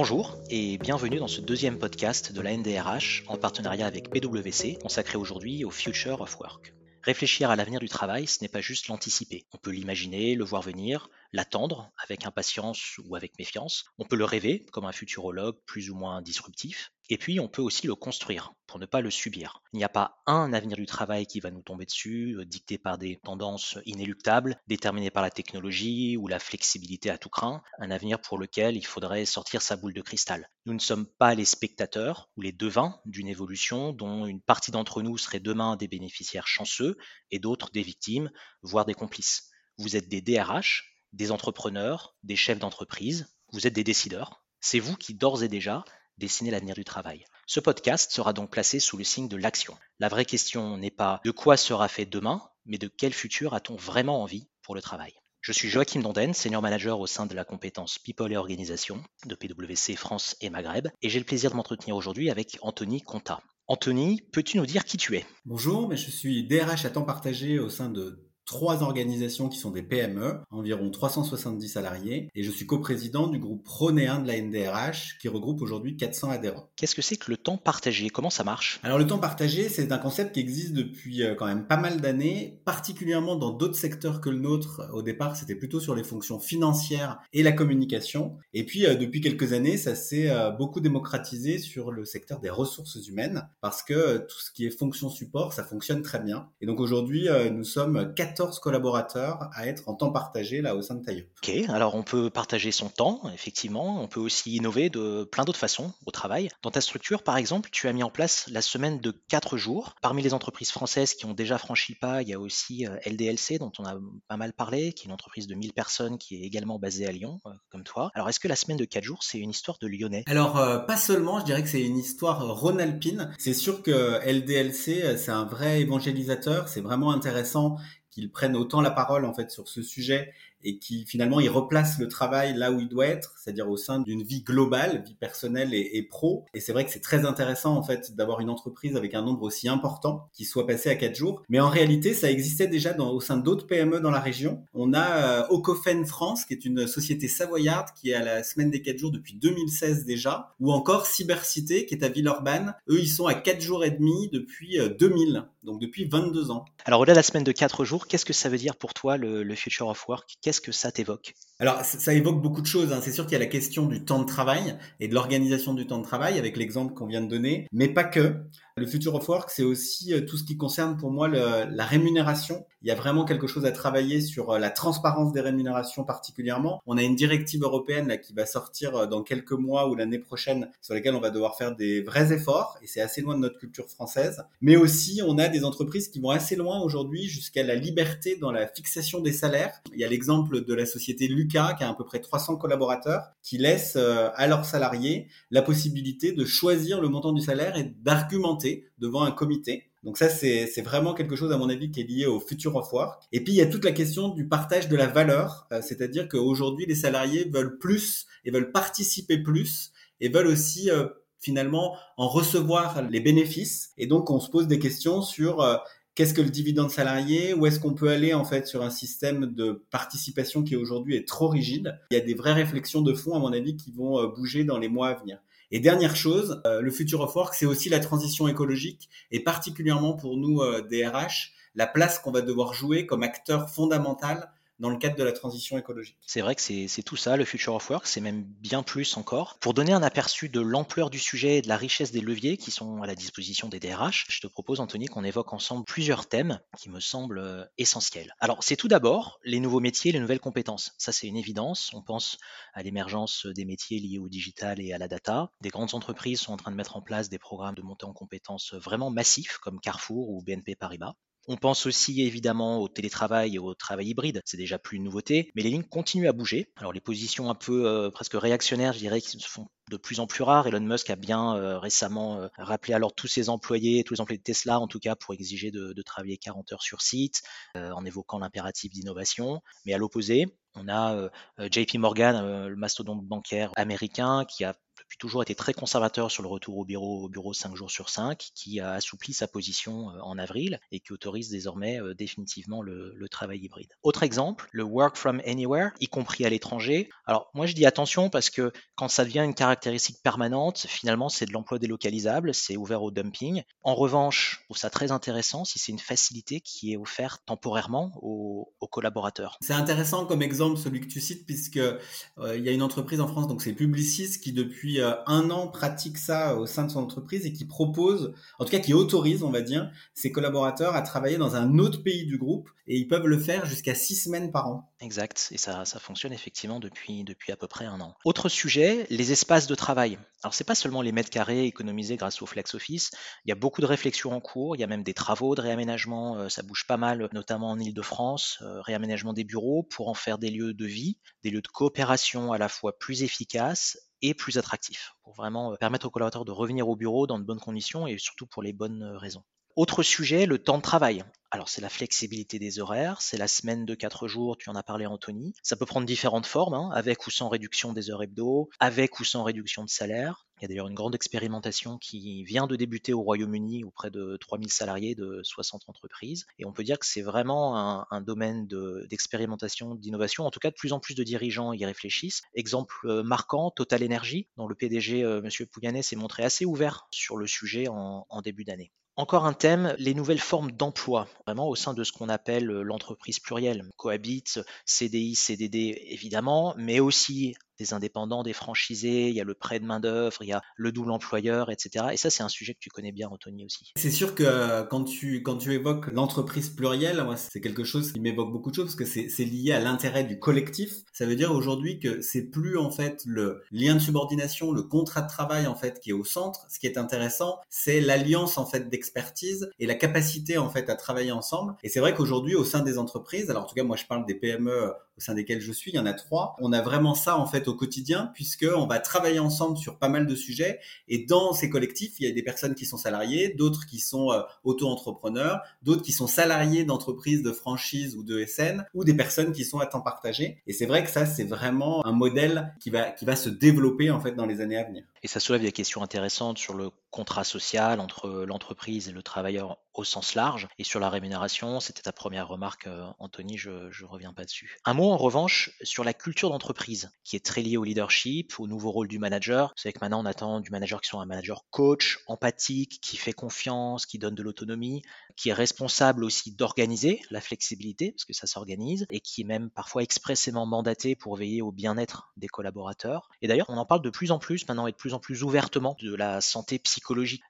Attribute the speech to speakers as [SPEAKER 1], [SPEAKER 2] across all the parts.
[SPEAKER 1] Bonjour et bienvenue dans ce deuxième podcast de la NDRH en partenariat avec PwC consacré aujourd'hui au Future of Work. Réfléchir à l'avenir du travail, ce n'est pas juste l'anticiper. On peut l'imaginer, le voir venir, l'attendre avec impatience ou avec méfiance. On peut le rêver comme un futurologue plus ou moins disruptif. Et puis on peut aussi le construire pour ne pas le subir. Il n'y a pas un avenir du travail qui va nous tomber dessus, euh, dicté par des tendances inéluctables, déterminées par la technologie ou la flexibilité à tout craint, un avenir pour lequel il faudrait sortir sa boule de cristal. Nous ne sommes pas les spectateurs ou les devins d'une évolution dont une partie d'entre nous serait demain des bénéficiaires chanceux et d'autres des victimes, voire des complices. Vous êtes des DRH, des entrepreneurs, des chefs d'entreprise, vous êtes des décideurs. C'est vous qui d'ores et déjà dessinez l'avenir du travail. Ce podcast sera donc placé sous le signe de l'action. La vraie question n'est pas de quoi sera fait demain, mais de quel futur a-t-on vraiment envie pour le travail. Je suis Joachim Donden, senior manager au sein de la compétence People et Organisation de PwC France et Maghreb, et j'ai le plaisir de m'entretenir aujourd'hui avec Anthony Conta. Anthony, peux-tu nous dire qui tu es?
[SPEAKER 2] Bonjour, mais je suis DRH à temps partagé au sein de trois organisations qui sont des PME, environ 370 salariés, et je suis coprésident du groupe Pronéen de la NDRH qui regroupe aujourd'hui 400 adhérents.
[SPEAKER 1] Qu'est-ce que c'est que le temps partagé? Comment ça marche?
[SPEAKER 2] Alors le temps partagé, c'est un concept qui existe depuis euh, quand même pas mal d'années, particulièrement dans d'autres secteurs que le nôtre. Au départ, c'était plutôt sur les fonctions financières et la communication, et puis euh, depuis quelques années, ça s'est euh, beaucoup démocratisé sur le secteur des ressources humaines, parce que tout ce qui est fonction support, ça fonctionne très bien. Et donc aujourd'hui, nous sommes 4 collaborateurs à être en temps partagé là au sein de Taillot.
[SPEAKER 1] Ok, alors on peut partager son temps, effectivement. On peut aussi innover de plein d'autres façons au travail. Dans ta structure, par exemple, tu as mis en place la semaine de 4 jours. Parmi les entreprises françaises qui ont déjà franchi le pas, il y a aussi euh, LDLC, dont on a pas mal parlé, qui est une entreprise de 1000 personnes qui est également basée à Lyon, euh, comme toi. Alors est-ce que la semaine de 4 jours, c'est une histoire de lyonnais?
[SPEAKER 2] Alors euh, pas seulement, je dirais que c'est une histoire rhône-alpine. C'est sûr que LDLC, c'est un vrai évangélisateur, c'est vraiment intéressant qu'ils prennent autant la parole en fait sur ce sujet et qui finalement il replace le travail là où il doit être, c'est-à-dire au sein d'une vie globale, vie personnelle et, pro. Et c'est vrai que c'est très intéressant en fait d'avoir une entreprise avec un nombre aussi important qui soit passé à quatre jours. Mais en réalité, ça existait déjà au sein d'autres PME dans la région. On a euh, Ocofen France, qui est une société savoyarde qui est à la semaine des quatre jours depuis 2016 déjà, ou encore Cybercité qui est à Villeurbanne. Eux, ils sont à quatre jours et demi depuis 2000, euh, donc depuis 22 ans.
[SPEAKER 1] Alors au-delà de la semaine de quatre jours, qu'est-ce que ça veut dire pour toi le Future of Work? Qu'est-ce que ça t'évoque?
[SPEAKER 2] Alors, ça évoque beaucoup de choses. Hein. C'est sûr qu'il y a la question du temps de travail et de l'organisation du temps de travail avec l'exemple qu'on vient de donner, mais pas que. Le Future of Work, c'est aussi euh, tout ce qui concerne pour moi la rémunération. Il y a vraiment quelque chose à travailler sur euh, la transparence des rémunérations particulièrement. On a une directive européenne qui va sortir euh, dans quelques mois ou l'année prochaine sur laquelle on va devoir faire des vrais efforts et c'est assez loin de notre culture française. Mais aussi, on a des entreprises qui vont assez loin aujourd'hui jusqu'à la liberté dans la fixation des salaires. Il y a l'exemple de la société Lucas qui a à peu près 300 collaborateurs qui laissent à leurs salariés la possibilité de choisir le montant du salaire et d'argumenter devant un comité. Donc ça, c'est vraiment quelque chose, à mon avis, qui est lié au future of work. Et puis, il y a toute la question du partage de la valeur, euh, c'est-à-dire qu'aujourd'hui, les salariés veulent plus et veulent participer plus et veulent aussi euh, finalement en recevoir les bénéfices. Et donc, on se pose des questions sur euh, qu'est-ce que le dividende salarié, où est-ce qu'on peut aller en fait sur un système de participation qui aujourd'hui est trop rigide. Il y a des vraies réflexions de fond, à mon avis, qui vont bouger dans les mois à venir. Et dernière chose, euh, le future of work, c'est aussi la transition écologique et particulièrement pour nous euh, DRH, la place qu'on va devoir jouer comme acteur fondamental dans le cadre de la transition écologique.
[SPEAKER 1] C'est vrai que c'est tout ça, le Future of Work, c'est même bien plus encore. Pour donner un aperçu de l'ampleur du sujet et de la richesse des leviers qui sont à la disposition des DRH, je te propose, Anthony, qu'on évoque ensemble plusieurs thèmes qui me semblent euh, essentiels. Alors, c'est tout d'abord les nouveaux métiers, les nouvelles compétences. Ça, c'est une évidence. On pense à l'émergence des métiers liés au digital et à la data. Des grandes entreprises sont en train de mettre en place des programmes de montée en compétences vraiment massifs, comme Carrefour ou BNP Paribas. On pense aussi évidemment au télétravail et au travail hybride, c'est déjà plus une nouveauté, mais les lignes continuent à bouger. Alors les positions un peu euh, presque réactionnaires, je dirais, qui se font de plus en plus rares. Elon Musk a bien euh, récemment euh, rappelé alors tous ses employés, tous les employés de Tesla en tout cas, pour exiger de, de travailler 40 heures sur site, en évoquant l'impératif d'innovation. Mais à l'opposé, on a JP Morgan, le mastodonte bancaire américain, qui a depuis toujours été très conservateur sur le retour au bureau, au bureau 5 jours sur 5, qui a assoupli sa position euh, en avril et qui autorise désormais euh, définitivement le, travail hybride. Autre exemple, le work from anywhere, y compris à l'étranger. Alors moi je dis attention parce que quand ça devient une caractéristique permanente, finalement c'est de l'emploi délocalisable, c'est ouvert au dumping. En revanche, je trouve ça très intéressant si c'est une facilité qui est offerte temporairement aux, collaborateurs.
[SPEAKER 2] C'est intéressant comme exemple celui que tu cites puisque euh, y a une entreprise en France, donc c'est Publicis, qui depuis euh, un an pratique ça au sein de son entreprise et qui propose, en tout cas qui autorise, on va dire, ses collaborateurs à travailler dans un autre pays du groupe et ils peuvent le faire jusqu'à six semaines par an.
[SPEAKER 1] Exact, et ça, ça fonctionne effectivement depuis, depuis à peu près un an. Autre sujet, les espaces de travail. Alors c'est pas seulement les mètres carrés économisés grâce au flex office, il y a beaucoup de réflexions en cours, il y a même des travaux de réaménagement, euh, ça bouge pas mal, notamment en Ile-de-France, euh, réaménagement des bureaux pour en faire des lieux de vie, des lieux de coopération à la fois plus efficaces et plus attractifs, pour vraiment euh, permettre aux collaborateurs de revenir au bureau dans de bonnes conditions et surtout pour les bonnes raisons. Autre sujet, le temps de travail. Alors c'est la flexibilité des horaires, c'est la semaine de 4 jours, tu en as parlé Anthony. Ça peut prendre différentes formes, hein, avec ou sans réduction des heures hebdo, avec ou sans réduction de salaire. Il y a d'ailleurs une grande expérimentation qui vient de débuter au Royaume-Uni auprès de 3000 salariés de 60 entreprises. Et on peut dire que c'est vraiment un, domaine d'expérimentation, d'innovation. En tout cas, de plus en plus de dirigeants y réfléchissent. Exemple euh, marquant, Total Energy, dont le PDG, euh, M. Pouyanné, s'est montré assez ouvert sur le sujet en début d'année. Encore un thème, les nouvelles formes d'emploi, au sein de ce qu'on appelle euh, l'entreprise plurielle. Cohabite, CDI, CDD évidemment, mais aussi des indépendants, des franchisés, il y a le prêt de main-d'œuvre, il y a le double employeur, etc. Et ça, c'est un sujet que tu connais bien, Anthony, aussi.
[SPEAKER 2] C'est sûr que euh, quand tu, quand tu évoques l'entreprise plurielle, moi, c'est quelque chose qui m'évoque beaucoup de choses parce que c'est lié à l'intérêt du collectif. Ça veut dire aujourd'hui que c'est plus, en fait, le lien de subordination, le contrat de travail, en fait, qui est au centre. Ce qui est intéressant, c'est l'alliance, en fait, d'expertise et la capacité, en fait, à travailler ensemble. Et c'est vrai qu'aujourd'hui, au sein des entreprises, alors en tout cas, moi, je parle des PME au sein desquels je suis, il y en a trois. On a vraiment ça en fait au quotidien puisque on va travailler ensemble sur pas mal de sujets et dans ces collectifs, il y a des personnes qui sont salariées, d'autres qui sont euh, auto-entrepreneurs, d'autres qui sont salariés d'entreprises de franchise ou de SN ou des personnes qui sont à temps partagé. Et c'est vrai que ça c'est vraiment un modèle qui va qui va se développer en fait dans les années à venir.
[SPEAKER 1] Et ça soulève des questions intéressantes sur le contrat social entre l'entreprise et le travailleur au sens large. Et sur la rémunération, c'était ta première remarque, euh, Anthony, je ne reviens pas dessus. Un mot en revanche sur la culture d'entreprise, qui est très liée au leadership, au nouveau rôle du manager. Savez que maintenant on attend du manager qui soit un manager coach, empathique, qui fait confiance, qui donne de l'autonomie, qui est responsable aussi d'organiser la flexibilité, parce que ça s'organise, et qui est même parfois expressément mandaté pour veiller au bien-être des collaborateurs. Et d'ailleurs, on en parle de plus en plus maintenant et de plus en plus ouvertement de la santé psychologique.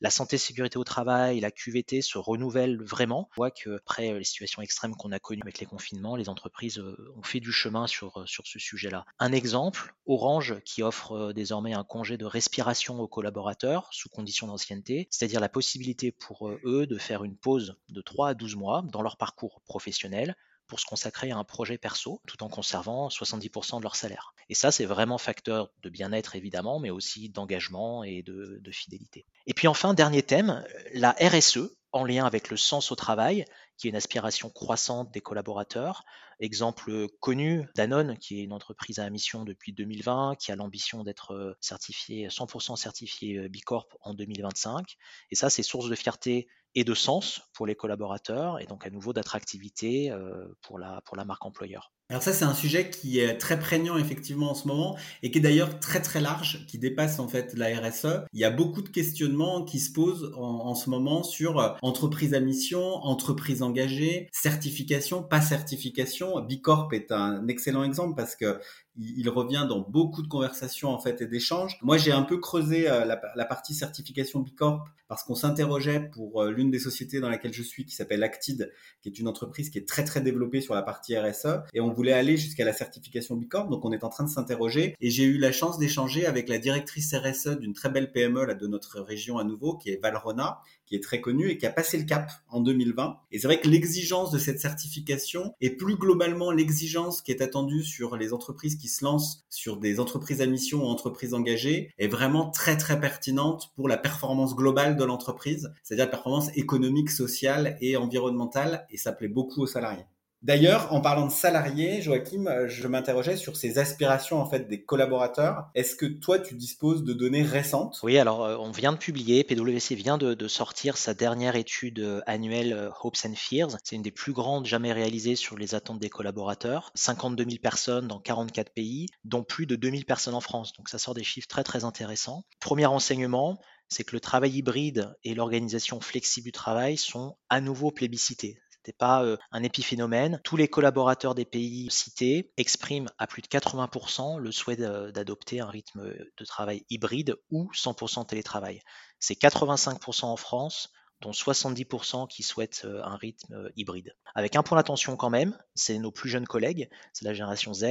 [SPEAKER 1] La santé sécurité au travail, la QVT se renouvellent vraiment. On voit que après les situations extrêmes qu'on a connues avec les confinements, les entreprises euh, ont fait du chemin sur, euh, sur ce sujet-là. Un exemple, Orange qui offre euh, désormais un congé de respiration aux collaborateurs sous condition d'ancienneté, c'est-à-dire la possibilité pour eux de faire une pause de 3 à 12 mois dans leur parcours professionnel pour se consacrer à un projet perso tout en conservant 70% de leur salaire. Et ça, c'est vraiment facteur de bien-être évidemment, mais aussi d'engagement et de, fidélité. Et puis enfin, dernier thème, la RSE en lien avec le sens au travail, qui est une aspiration croissante des collaborateurs. Exemple connu, Danone, qui est une entreprise à mission depuis 2020, qui a l'ambition d'être certifié 100% certifié Bicorp en 2025. Et ça, c'est source de fierté et de sens pour les collaborateurs et donc à nouveau d'attractivité euh, pour, la, pour la marque employeur.
[SPEAKER 2] Alors ça, c'est un sujet qui est très prégnant effectivement en ce moment et qui est d'ailleurs très très large, qui dépasse en fait la RSE. Il y a beaucoup de questionnements qui se posent en, ce moment sur euh, entreprise à mission, entreprise engagée, certification, pas certification. Bicorp est un excellent exemple parce que il, revient dans beaucoup de conversations en fait et d'échanges. Moi, j'ai un peu creusé euh, la, partie certification Bicorp parce qu'on s'interrogeait pour euh, l'une des sociétés dans laquelle je suis qui s'appelle Actid, qui est une entreprise qui est très très développée sur la partie RSE et on voulait aller jusqu'à la certification Bicorp. Donc, on est en train de s'interroger et j'ai eu la chance d'échanger avec la directrice RSE d'une très belle PME de notre région à nouveau, qui est Valrona, qui est très connue et qui a passé le cap en 2020. Et c'est vrai que l'exigence de cette certification et plus globalement l'exigence qui est attendue sur les entreprises qui se lancent sur des entreprises à mission ou entreprises engagées est vraiment très très pertinente pour la performance globale de l'entreprise, c'est-à-dire performance économique, sociale et environnementale et ça plaît beaucoup aux salariés. D'ailleurs, en parlant de salariés, Joachim, euh, je m'interrogeais sur ces aspirations en fait des collaborateurs. Est-ce que toi, tu disposes de données récentes?
[SPEAKER 1] Oui, alors euh, on vient de publier, PwC vient de, sortir sa dernière étude euh, annuelle Hopes and Fears. C'est une des plus grandes jamais réalisées sur les attentes des collaborateurs. 52 000 personnes dans 44 pays, dont plus de 2000 personnes en France. Donc ça sort des chiffres très très intéressants. Premier enseignement, c'est que le travail hybride et l'organisation flexible du travail sont à nouveau plébiscités pas euh, un épiphénomène. Tous les collaborateurs des pays cités expriment à plus de 80% le souhait d'adopter un rythme de travail hybride ou 100% télétravail. C'est 85% en France, dont 70% qui souhaitent euh, un rythme euh, hybride. Avec un point d'attention quand même, c'est nos plus jeunes collègues, c'est la génération Z,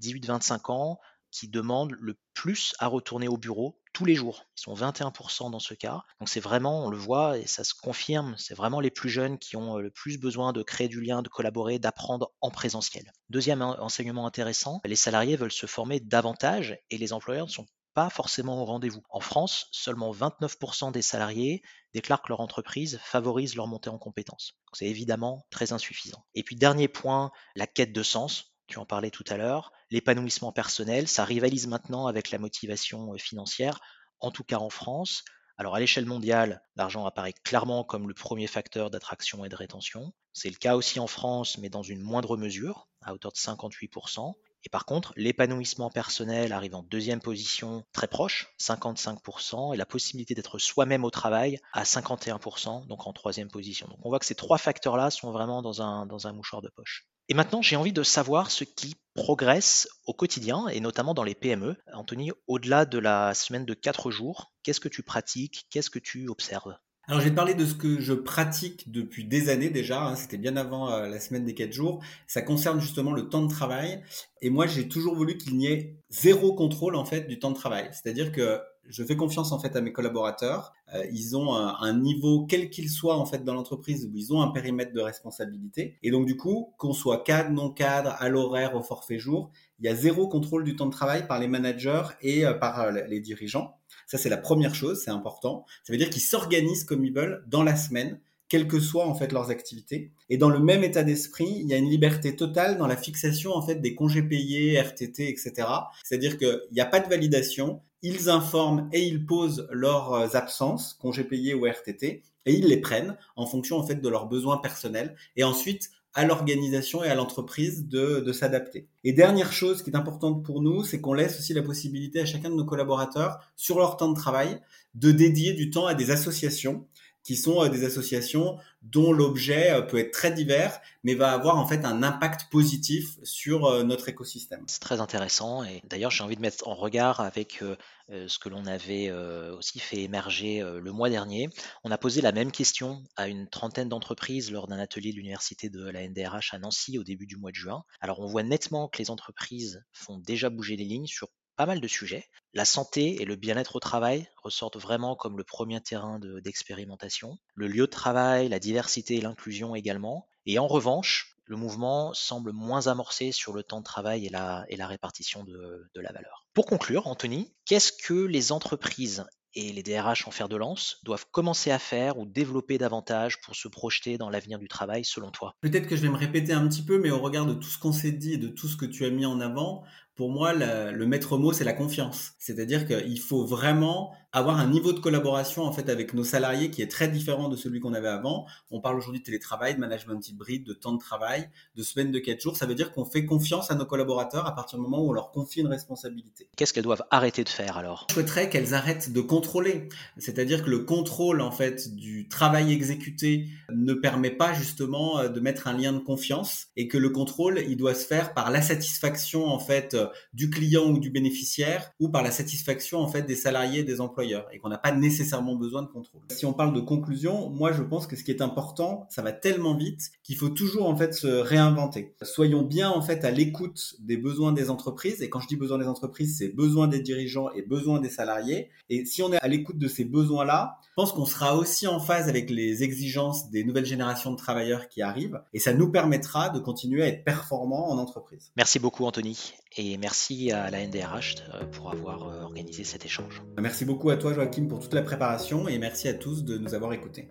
[SPEAKER 1] 18-25 ans, qui demandent le plus à retourner au bureau tous les jours. Ils sont 21% dans ce cas. Donc c'est vraiment, on le voit et ça se confirme, c'est vraiment les plus jeunes qui ont euh, le plus besoin de créer du lien, de collaborer, d'apprendre en présentiel. Deuxième enseignement intéressant, les salariés veulent se former davantage et les employeurs ne sont pas forcément au rendez-vous. En France, seulement 29% des salariés déclarent que leur entreprise favorise leur montée en compétences. C'est évidemment très insuffisant. Et puis dernier point, la quête de sens tu en parlais tout à l'heure, l'épanouissement personnel, ça rivalise maintenant avec la motivation euh, financière, en tout cas en France. Alors à l'échelle mondiale, l'argent apparaît clairement comme le premier facteur d'attraction et de rétention. C'est le cas aussi en France, mais dans une moindre mesure, à hauteur de 58%. Et par contre, l'épanouissement personnel arrive en deuxième position, très proche, 55%, et la possibilité d'être soi-même au travail à 51%, donc en troisième position. Donc on voit que ces trois facteurs-là sont vraiment dans un, dans un mouchoir de poche. Et maintenant, j'ai envie de savoir ce qui progresse au quotidien et notamment dans les PME. Anthony, au-delà de la semaine de 4 jours, qu'est-ce que tu pratiques? Qu'est-ce que tu observes?
[SPEAKER 2] Alors, je vais te parler de ce que je pratique depuis des années déjà. Hein. C'était bien avant euh, la semaine des 4 jours. Ça concerne justement le temps de travail. Et moi, j'ai toujours voulu qu'il n'y ait zéro contrôle en fait du temps de travail. C'est-à-dire que je fais confiance en fait à mes collaborateurs. Euh, ils ont un, niveau quel qu'il soit en fait dans l'entreprise où ils ont un périmètre de responsabilité. Et donc du coup, qu'on soit cadre, non cadre, à l'horaire, au forfait jour, il y a zéro contrôle du temps de travail par les managers et euh, par euh, les dirigeants. Ça c'est la première chose, c'est important. Ça veut dire qu'ils s'organisent comme ils veulent dans la semaine quelles que soient en fait leurs activités. Et dans le même état d'esprit, il y a une liberté totale dans la fixation en fait des congés payés, RTT, etc. C'est-à-dire qu'il n'y a pas de validation, ils informent et ils posent leurs absences, congés payés ou RTT, et ils les prennent en fonction en fait de leurs besoins personnels. Et ensuite, à l'organisation et à l'entreprise de, de s'adapter. Et dernière chose qui est importante pour nous, c'est qu'on laisse aussi la possibilité à chacun de nos collaborateurs, sur leur temps de travail, de dédier du temps à des associations qui sont euh, des associations dont l'objet euh, peut être très divers, mais va avoir en fait un impact positif sur euh, notre écosystème.
[SPEAKER 1] C'est très intéressant et d'ailleurs j'ai envie de mettre en regard avec ce que l'on avait aussi fait émerger le mois dernier. On a posé la même question à une trentaine d'entreprises lors d'un atelier de l'université de la NDRH à Nancy au début du mois de juin. Alors on voit nettement que les entreprises font déjà bouger les lignes sur pas mal de sujets. La santé et le bien-être au travail ressortent vraiment comme le premier terrain d'expérimentation. le lieu de travail, la diversité et l'inclusion également. Et en revanche, le mouvement semble moins amorcé sur le temps de travail et la, répartition de, de la valeur. Pour conclure, Anthony, qu'est-ce que les entreprises et les DRH en fer de lance doivent commencer à faire ou développer davantage pour se projeter dans l'avenir du travail selon toi?
[SPEAKER 2] Peut-être que je vais me répéter un petit peu, mais au regard de tout ce qu'on s'est dit et de tout ce que tu as mis en avant, pour moi, le maître mot, c'est la confiance. C'est-à-dire qu'il faut vraiment avoir un niveau de collaboration en fait avec nos salariés qui est très différent de celui qu'on avait avant. On parle aujourd'hui de télétravail, de management hybride, de temps de travail, de semaine de 4 jours. Ça veut dire qu'on fait confiance à nos collaborateurs à partir du moment où on leur confie une responsabilité.
[SPEAKER 1] Qu'est-ce qu'elles doivent arrêter de faire alors?
[SPEAKER 2] Je souhaiterais qu'elles arrêtent de contrôler. C'est-à-dire que le contrôle en fait du travail exécuté ne permet pas justement euh, de mettre un lien de confiance et que le contrôle, il doit se faire par la satisfaction en fait du client ou du bénéficiaire ou par la satisfaction en fait des salariés et des employés et qu'on n'a pas nécessairement besoin de contrôle. Si on parle de conclusion, moi je pense que ce qui est important, ça va tellement vite qu'il faut toujours en fait se réinventer. Soyons bien en fait à l'écoute des besoins des entreprises et quand je dis besoins des entreprises, c'est besoins des dirigeants et besoins des salariés. Et si on est à l'écoute de ces besoins-là, je pense qu'on sera aussi en phase avec les exigences des nouvelles générations de travailleurs qui arrivent et ça nous permettra de continuer à être performants en entreprise.
[SPEAKER 1] Merci beaucoup Anthony merci à la NDRH euh, pour avoir euh, organisé cet échange.
[SPEAKER 2] Merci beaucoup à toi Joachim pour toute la préparation et merci à tous de nous avoir écoutés.